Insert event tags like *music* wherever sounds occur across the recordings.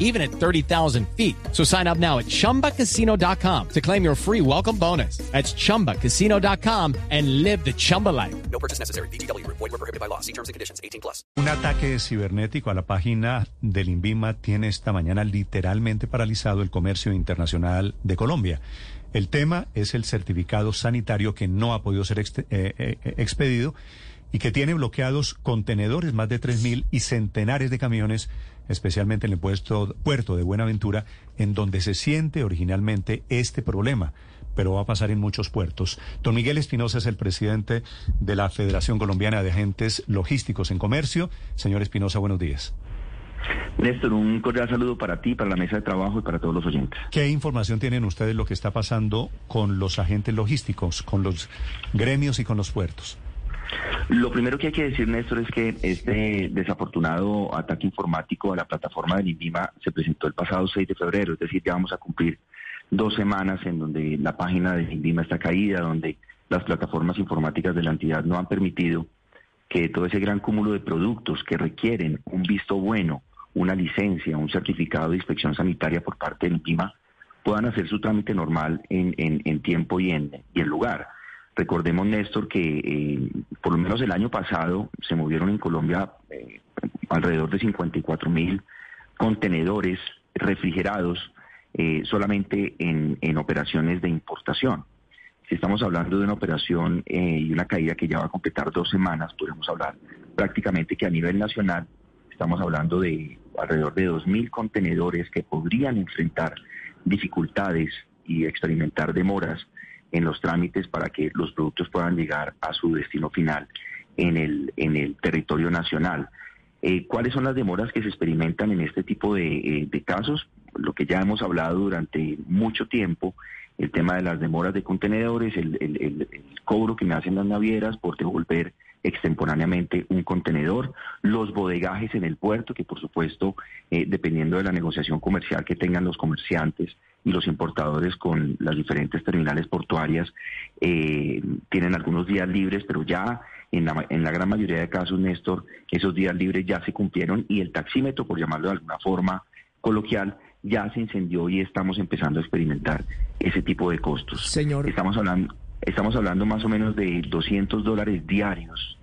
even at 30,000 feet. So sign up now at chumbacasino.com to claim your free welcome bonus. That's chumbacasino.com and live the Chumba life. No purchase necessary. BGW. Void were prohibited by law. See terms and conditions. 18 plus. Un ataque cibernético a la página del INVIMA tiene esta mañana literalmente paralizado el comercio internacional de Colombia. El tema es el certificado sanitario que no ha podido ser exte- eh, eh, expedido y que tiene bloqueados contenedores, más de 3.000 y centenares de camiones, especialmente en el puesto- puerto de Buenaventura, en donde se siente originalmente este problema, pero va a pasar en muchos puertos. Don Miguel Espinosa es el presidente de la Federación Colombiana de Agentes Logísticos en Comercio. Señor Espinosa, buenos días. Néstor, un cordial saludo para ti, para la mesa de trabajo y para todos los oyentes. ¿Qué información tienen ustedes de lo que está pasando con los agentes logísticos, con los gremios y con los puertos? Lo primero que hay que decir, Néstor, es que este desafortunado ataque informático a la plataforma del INVIMA se presentó el pasado 6 de febrero, es decir, ya vamos a cumplir dos semanas en donde la página del INVIMA está caída, donde las plataformas informáticas de la entidad no han permitido que todo ese gran cúmulo de productos que requieren un visto bueno, una licencia, un certificado de inspección sanitaria por parte del INVIMA puedan hacer su trámite normal en, en- en tiempo y en, y en lugar. Recordemos, Néstor, que eh, por lo menos el año pasado se movieron en Colombia eh, alrededor de 54 mil contenedores refrigerados eh, solamente en, en operaciones de importación. Si estamos hablando de una operación y una caída que ya va a completar dos semanas, podemos hablar prácticamente que a nivel nacional estamos hablando de alrededor de 2.000 contenedores que podrían enfrentar dificultades y experimentar demoras en los trámites para que los productos puedan llegar a su destino final en el, en el territorio nacional. Eh, ¿Cuáles son las demoras que se experimentan en este tipo de, eh, de casos? Lo que ya hemos hablado durante mucho tiempo, el tema de las demoras de contenedores, el cobro que me hacen las navieras por devolver extemporáneamente un contenedor, los bodegajes en el puerto, que por supuesto, eh, dependiendo de la negociación comercial que tengan los comerciantes y los importadores con las diferentes terminales portuarias, eh, tienen algunos días libres, pero ya en la, en la gran mayoría de casos, Néstor, esos días libres ya se cumplieron y el taxímetro, por llamarlo de alguna forma coloquial, ya se incendió y estamos empezando a experimentar ese tipo de costos. Señor. Estamos hablando, estamos hablando más o menos de 200 dólares diarios,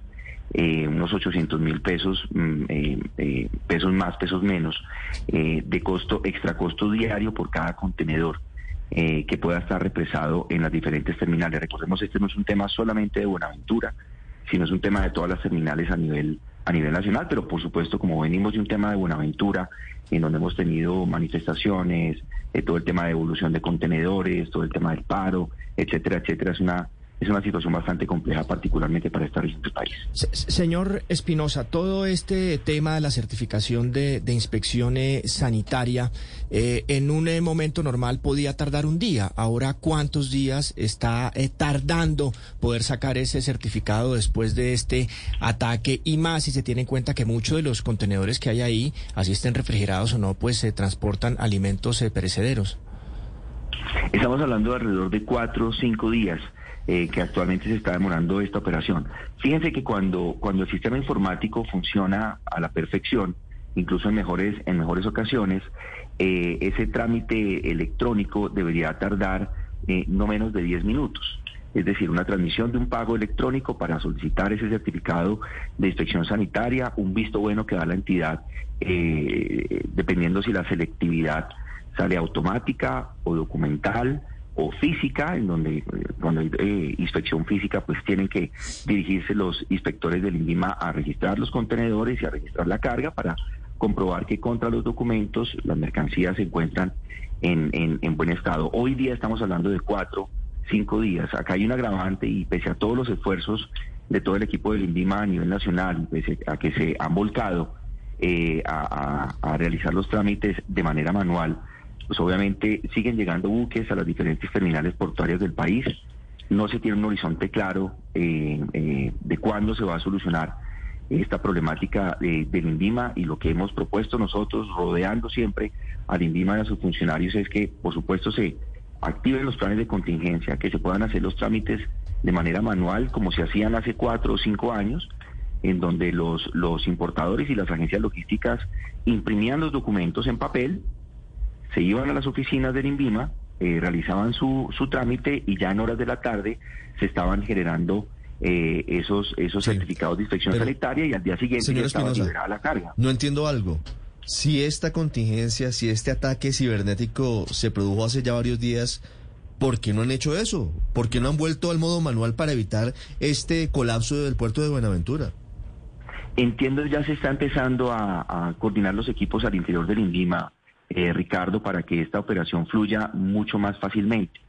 eh, unos 800 mil pesos, mm, eh, eh, pesos más, pesos menos, eh, de costo, extra costo diario por cada contenedor eh, que pueda estar represado en las diferentes terminales. Recordemos, este no es un tema solamente de Buenaventura, sino es un tema de todas las terminales a nivel a nivel nacional, pero por supuesto como venimos de un tema de Buenaventura, en donde hemos tenido manifestaciones, eh, todo el tema de evolución de contenedores, todo el tema del paro, etcétera, etcétera, es una es una situación bastante compleja, particularmente para esta región del país. Se- Señor Espinosa, todo este tema de la certificación de, de inspección sanitaria eh, en un eh, momento normal podía tardar un día. Ahora, ¿cuántos días está eh, tardando poder sacar ese certificado después de este ataque? Y más si se tiene en cuenta que muchos de los contenedores que hay ahí, así estén refrigerados o no, pues se transportan alimentos perecederos. Estamos hablando de alrededor de cuatro o cinco días eh, que actualmente se está demorando esta operación. Fíjense que cuando, cuando el sistema informático funciona a la perfección, incluso en mejores, en mejores ocasiones, eh, ese trámite electrónico debería tardar eh, no menos de 10 minutos. Es decir, una transmisión de un pago electrónico para solicitar ese certificado de inspección sanitaria, un visto bueno que da la entidad, eh, dependiendo si la selectividad sale automática o documental o física, en donde eh, cuando hay eh, inspección física, pues tienen que dirigirse los inspectores del INVIMA a registrar los contenedores y a registrar la carga para comprobar que contra los documentos las mercancías se encuentran en, en- en buen estado. Hoy día estamos hablando de cuatro, cinco días. Acá hay un agravante y pese a todos los esfuerzos de todo el equipo del INVIMA a nivel nacional, pese a que se han volcado eh, a- a realizar los trámites de manera manual, pues obviamente siguen llegando buques a las diferentes terminales portuarias del país. No se tiene un horizonte claro eh, eh, de cuándo se va a solucionar esta problemática eh, del INVIMA y lo que hemos propuesto nosotros, rodeando siempre al INVIMA y a sus funcionarios, es que, por supuesto, se activen los planes de contingencia, que se puedan hacer los trámites de manera manual, como se hacían hace cuatro o cinco años, en donde los, los importadores y las agencias logísticas imprimían los documentos en papel, se iban a las oficinas del INVIMA, eh, realizaban su, su trámite y ya en horas de la tarde se estaban generando eh, esos, esos Sí, certificados de inspección pero, sanitaria y al día siguiente ya estaba liberada la carga. no entiendo algo. Si esta contingencia, si este ataque cibernético se produjo hace ya varios días, ¿por qué no han hecho eso? ¿Por qué no han vuelto al modo manual para evitar este colapso del puerto de Buenaventura? Entiendo ya se está empezando a, a coordinar los equipos al interior del INVIMA, eh, Ricardo, para que esta operación fluya mucho más fácilmente.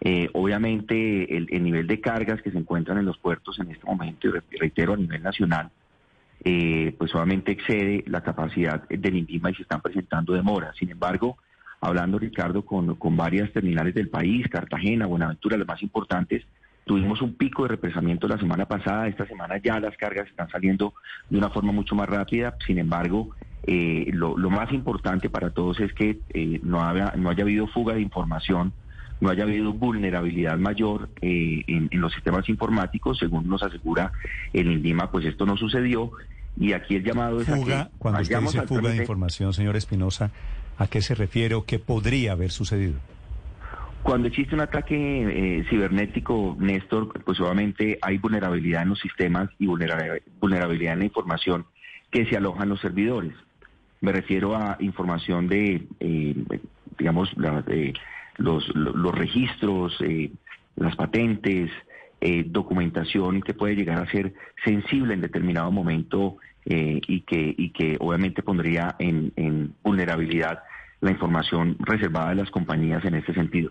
Eh, obviamente el, el nivel de cargas que se encuentran en los puertos en este momento, y re- reitero a nivel nacional, eh, pues obviamente excede la capacidad del INVIMA y se están presentando demoras. Sin embargo, hablando Ricardo con, con varias terminales del país, Cartagena, Buenaventura, las más importantes, tuvimos un pico de represamiento la semana pasada, esta semana ya las cargas están saliendo de una forma mucho más rápida, sin embargo, eh, lo, lo más importante para todos es que eh, no, haya, no haya habido fuga de información, no haya habido vulnerabilidad mayor eh, en, en los sistemas informáticos, según nos asegura el INDIMA, pues esto no sucedió y aquí el llamado es a Fuga, que cuando usted dice fuga de información, señor Espinosa, ¿a qué se refiere o qué podría haber sucedido? Cuando existe un ataque eh, cibernético, Néstor, pues obviamente hay vulnerabilidad en los sistemas y vulnera- vulnerabilidad en la información que se aloja en los servidores. Me refiero a información de, eh, digamos, la- eh, los, lo- los registros, eh, las patentes, eh, documentación que puede llegar a ser sensible en determinado momento eh, y, que, y que obviamente pondría en, en vulnerabilidad la información reservada de las compañías en ese sentido.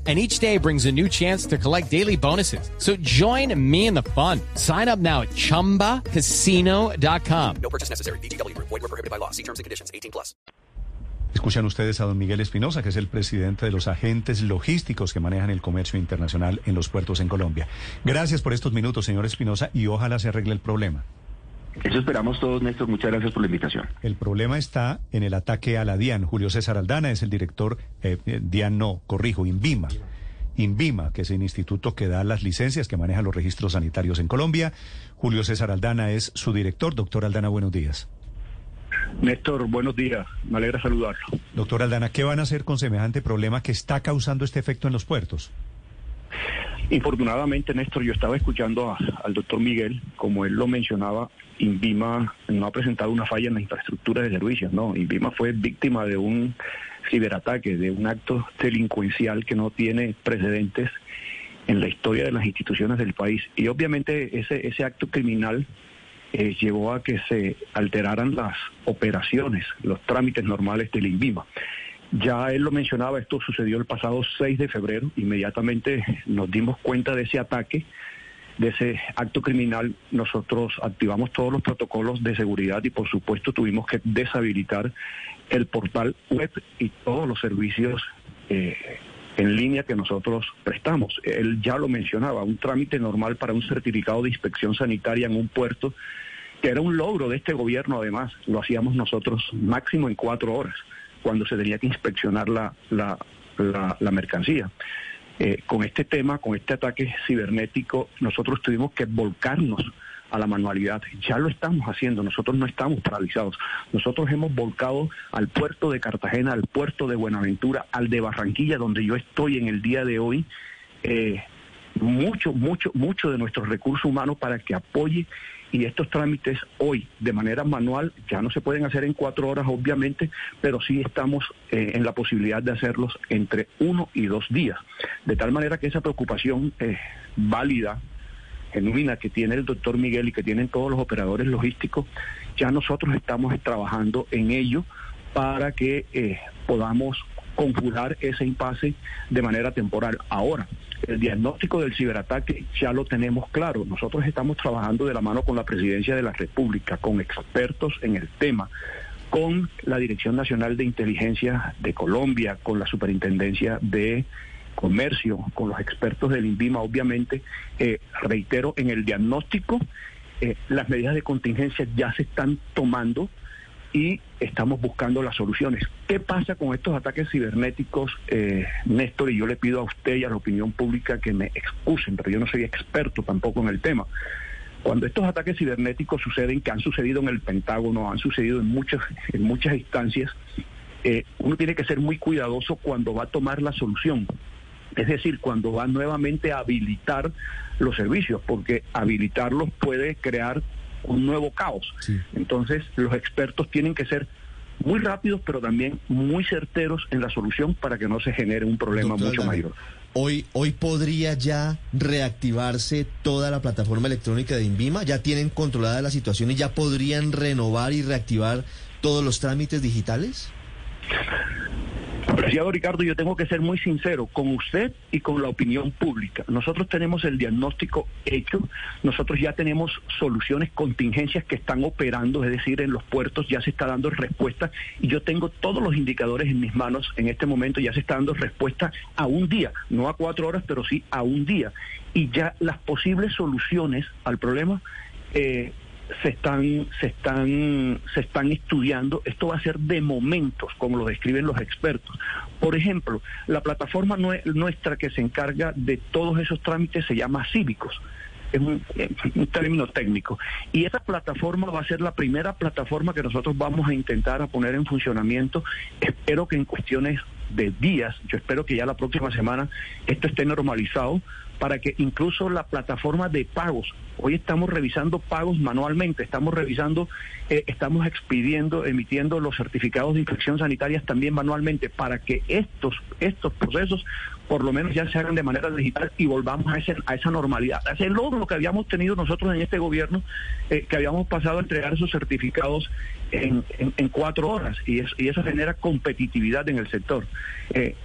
And each day brings a new chance to collect daily bonuses. So join me in the fun. Sign up now at chumbacasino.com. No purchase necessary. VGW Group. Void were prohibited by law. See terms and conditions. 18 plus. Escuchan ustedes a don Miguel Espinosa, que es el presidente de los agentes logísticos que manejan el comercio internacional en los puertos en Colombia. Gracias por estos minutos, señor Espinosa, y ojalá se arregle el problema. Eso esperamos todos, Néstor. Muchas gracias por la invitación. El problema está en el ataque a la DIAN. Julio César Aldana es el director, eh, eh, DIAN no, corrijo, INVIMA. INVIMA, que es el instituto que da las licencias, que maneja los registros sanitarios en Colombia. Julio César Aldana es su director. Doctor Aldana, buenos días. Néstor, buenos días. Me alegra saludarlo. Doctor Aldana, ¿qué van a hacer con semejante problema que está causando este efecto en los puertos? Infortunadamente, Néstor, yo estaba escuchando a- al doctor Miguel, como él lo mencionaba, Invima no ha presentado una falla en la infraestructura de servicios, no. Invima fue víctima de un ciberataque, de un acto delincuencial que no tiene precedentes en la historia de las instituciones del país. Y obviamente ese, ese acto criminal eh, llevó a que se alteraran las operaciones, los trámites normales del INVIMA. Ya él lo mencionaba, esto sucedió el pasado 6 de febrero, inmediatamente nos dimos cuenta de ese ataque, de ese acto criminal, nosotros activamos todos los protocolos de seguridad y por supuesto tuvimos que deshabilitar el portal web y todos los servicios eh, en línea que nosotros prestamos. Él ya lo mencionaba, un trámite normal para un certificado de inspección sanitaria en un puerto, que era un logro de este gobierno además, lo hacíamos nosotros máximo en cuatro horas, cuando se tenía que inspeccionar la, la, la, mercancía. Eh, con este tema, con este ataque cibernético, nosotros tuvimos que volcarnos a la manualidad. Ya lo estamos haciendo, nosotros no estamos paralizados. Nosotros hemos volcado al puerto de Cartagena, al puerto de Buenaventura, al de Barranquilla, donde yo estoy en el día de hoy, eh, mucho, mucho, mucho de nuestro recurso humano para que apoye y estos trámites hoy de manera manual ya no se pueden hacer en cuatro horas obviamente, pero sí estamos eh, en la posibilidad de hacerlos entre uno y dos días. De tal manera que esa preocupación eh, válida, genuina que tiene el doctor Miguel y que tienen todos los operadores logísticos, ya nosotros estamos trabajando en ello para que eh, podamos conjurar ese impasse de manera temporal. Ahora, el diagnóstico del ciberataque ya lo tenemos claro. Nosotros estamos trabajando de la mano con la Presidencia de la República, con expertos en el tema, con la Dirección Nacional de Inteligencia de Colombia, con la Superintendencia de Comercio, con los expertos del INVIMA, obviamente. Eh, reitero, en el diagnóstico, eh, las medidas de contingencia ya se están tomando y estamos buscando las soluciones. ¿Qué pasa con estos ataques cibernéticos, eh, Néstor? Y yo le pido a usted y a la opinión pública que me excusen, pero yo no soy experto tampoco en el tema. Cuando estos ataques cibernéticos suceden, que han sucedido en el Pentágono, han sucedido en muchas, en muchas instancias, eh, uno tiene que ser muy cuidadoso cuando va a tomar la solución. Es decir, cuando va nuevamente a habilitar los servicios, porque habilitarlos puede crear un nuevo caos. Entonces, los expertos tienen que ser muy rápidos, pero también muy certeros en la solución para que no se genere un problema mucho mayor. Hoy, hoy podría ya reactivarse toda la plataforma electrónica de Invima. Ya tienen controlada la situación y ya podrían renovar y reactivar todos los trámites digitales. Apreciado Ricardo, yo tengo que ser muy sincero con usted y con la opinión pública. Nosotros tenemos el diagnóstico hecho, nosotros ya tenemos soluciones, contingencias que están operando, es decir, en los puertos ya se está dando respuesta y yo tengo todos los indicadores en mis manos en este momento, ya se está dando respuesta a un día, no a cuatro horas, pero sí a un día. Y ya las posibles soluciones al problema eh, se están, se están, se están estudiando. Esto va a ser de momentos, como lo describen los expertos. Por ejemplo, la plataforma nuestra que se encarga de todos esos trámites se llama Cívicos. Es un, un, término técnico. Y esa plataforma va a ser la primera plataforma que nosotros vamos a intentar a poner en funcionamiento. Espero que en cuestiones de días, yo espero que ya la próxima semana esto esté normalizado para que incluso la plataforma de pagos, hoy estamos revisando pagos manualmente, estamos revisando, eh, estamos expidiendo, emitiendo los certificados de infección sanitarias también manualmente, para que estos, estos procesos por lo menos ya se hagan de manera digital y volvamos a, ese, a esa normalidad, a ese logro que habíamos tenido nosotros en este gobierno, eh, que habíamos pasado a entregar esos certificados en, en, cuatro horas y, eso, y eso genera competitividad en el sector. Eh,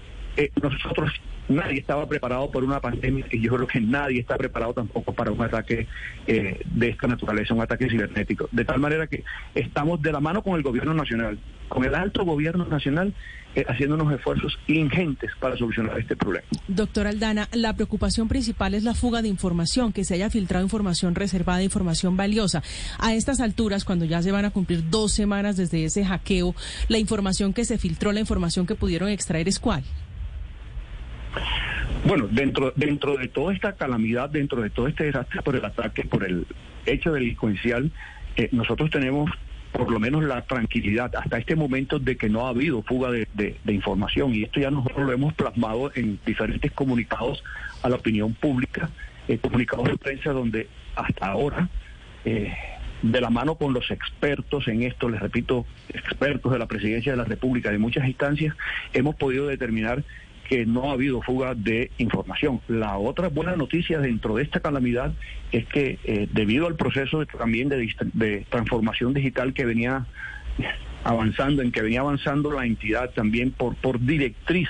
nosotros nadie estaba preparado por una pandemia y yo creo que nadie está preparado tampoco para un ataque eh, de esta naturaleza, un ataque cibernético. De tal manera que estamos de la mano con el gobierno nacional, con el alto gobierno nacional, eh, haciendo unos esfuerzos ingentes para solucionar este problema. Doctor Aldana, la preocupación principal es la fuga de información, que se haya filtrado información reservada, información valiosa. A estas alturas, cuando ya se van a cumplir dos semanas desde ese hackeo, la información que se filtró, la información que pudieron extraer es cuál? Bueno, dentro, dentro de toda esta calamidad, dentro de todo este desastre por el ataque, por el hecho delincuencial, eh, nosotros tenemos por lo menos la tranquilidad hasta este momento de que no ha habido fuga de, información y esto ya nosotros lo hemos plasmado en diferentes comunicados a la opinión pública, eh, comunicados de prensa donde hasta ahora, eh, de la mano con los expertos en esto, les repito, expertos de la Presidencia de la República, de muchas instancias, hemos podido determinar que no ha habido fuga de información. La otra buena noticia dentro de esta calamidad es que eh, debido al proceso también de, transformación digital que venía avanzando, en que venía avanzando la entidad también por, por directriz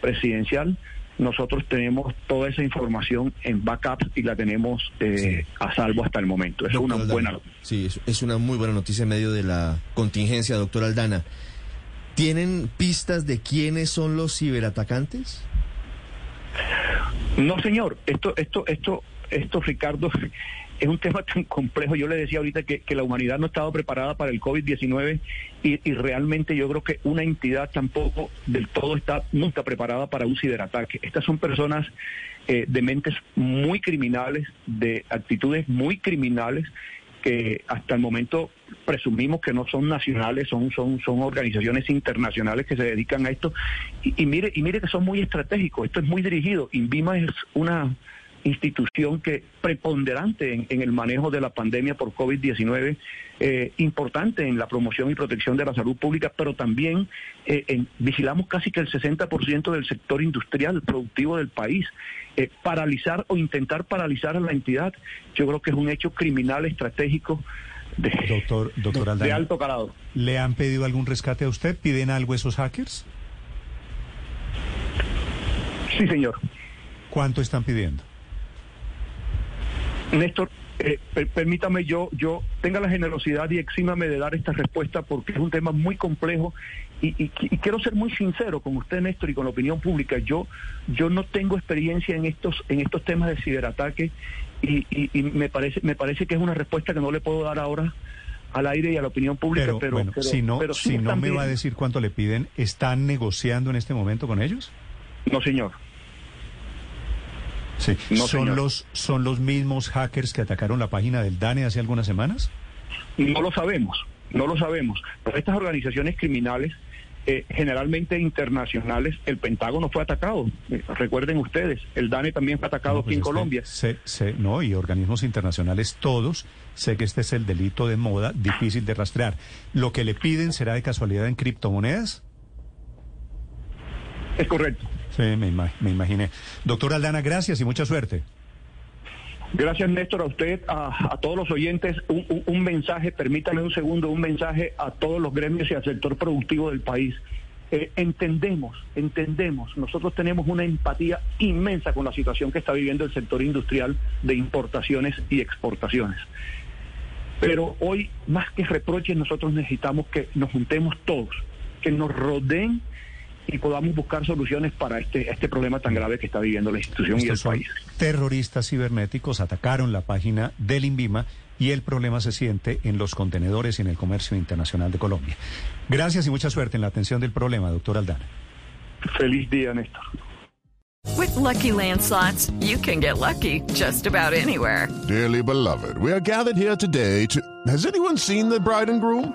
presidencial, nosotros tenemos toda esa información en backup y la tenemos eh, a salvo hasta el momento. Es una buena. Sí, es una muy buena noticia en medio de la contingencia, doctor Aldana. ¿Tienen pistas de quiénes son los ciberatacantes? No, señor. Esto, esto, esto, esto, Ricardo, *laughs* es un tema tan complejo. Yo le decía ahorita que, la humanidad no estaba preparada para el COVID-19 y, realmente yo creo que una entidad tampoco del todo está nunca preparada para un ciberataque. Estas son personas eh, de mentes muy criminales, de actitudes muy criminales que hasta el momento presumimos que no son nacionales, son, son, son organizaciones internacionales que se dedican a esto. Y, mire, y mire que son muy estratégicos, esto es muy dirigido. INVIMA es una institución que preponderante en, el manejo de la pandemia por COVID-19, eh, importante en la promoción y protección de la salud pública, pero también eh, vigilamos casi que el 60% del sector industrial productivo del país. Eh, paralizar o intentar paralizar a la entidad, yo creo que es un hecho criminal estratégico de, doctor, doctor de alto calado. ¿Le han pedido algún rescate a usted? ¿Piden algo esos hackers? Sí, señor. ¿Cuánto están pidiendo? Néstor, eh, per- permítame yo, yo tenga la generosidad y exímame de dar esta respuesta porque es un tema muy complejo y, y- y quiero ser muy sincero con usted, Néstor, y con la opinión pública. Yo, yo no tengo experiencia en estos, en estos temas de ciberataque y, me parece, me parece que es una respuesta que no le puedo dar ahora al aire y a la opinión pública. Pero, Pero, bueno, pero- si no, pero sí si no me va a decir cuánto le piden, ¿están negociando en este momento con ellos? No, señor. Sí. No, ¿Son, señor. los, ¿Son los mismos hackers que atacaron la página del DANE hace algunas semanas? No lo sabemos, no lo sabemos. Pero estas organizaciones criminales, eh, generalmente internacionales, el Pentágono fue atacado. Eh, recuerden ustedes, el DANE también fue atacado No, aquí pues en Colombia. sé- sé- no, y organismos internacionales todos. Sé que este es el delito de moda, difícil de rastrear. ¿Lo que le piden será de casualidad en criptomonedas? Es correcto. Sí, me, ima- me imaginé. Doctor Aldana, gracias y mucha suerte. Gracias, Néstor, a usted, a, todos los oyentes. Un mensaje, permítame un segundo, un mensaje a todos los gremios y al sector productivo del país. Eh, entendemos, entendemos, nosotros tenemos una empatía inmensa con la situación que está viviendo el sector industrial de importaciones y exportaciones. Pero hoy, más que reproches, nosotros necesitamos que nos juntemos todos, que nos rodeen y podamos buscar soluciones para este, este problema tan grave que está viviendo la institución y el Estos son país. terroristas cibernéticos, atacaron la página del INVIMA y el problema se siente en los contenedores y en el comercio internacional de Colombia. Gracias y mucha suerte en la atención del problema, doctor Aldana. Feliz día, Néstor. With Lucky Land slots, you can get lucky just about anywhere. Dearly beloved, we are gathered here today to. Has anyone seen the bride and groom?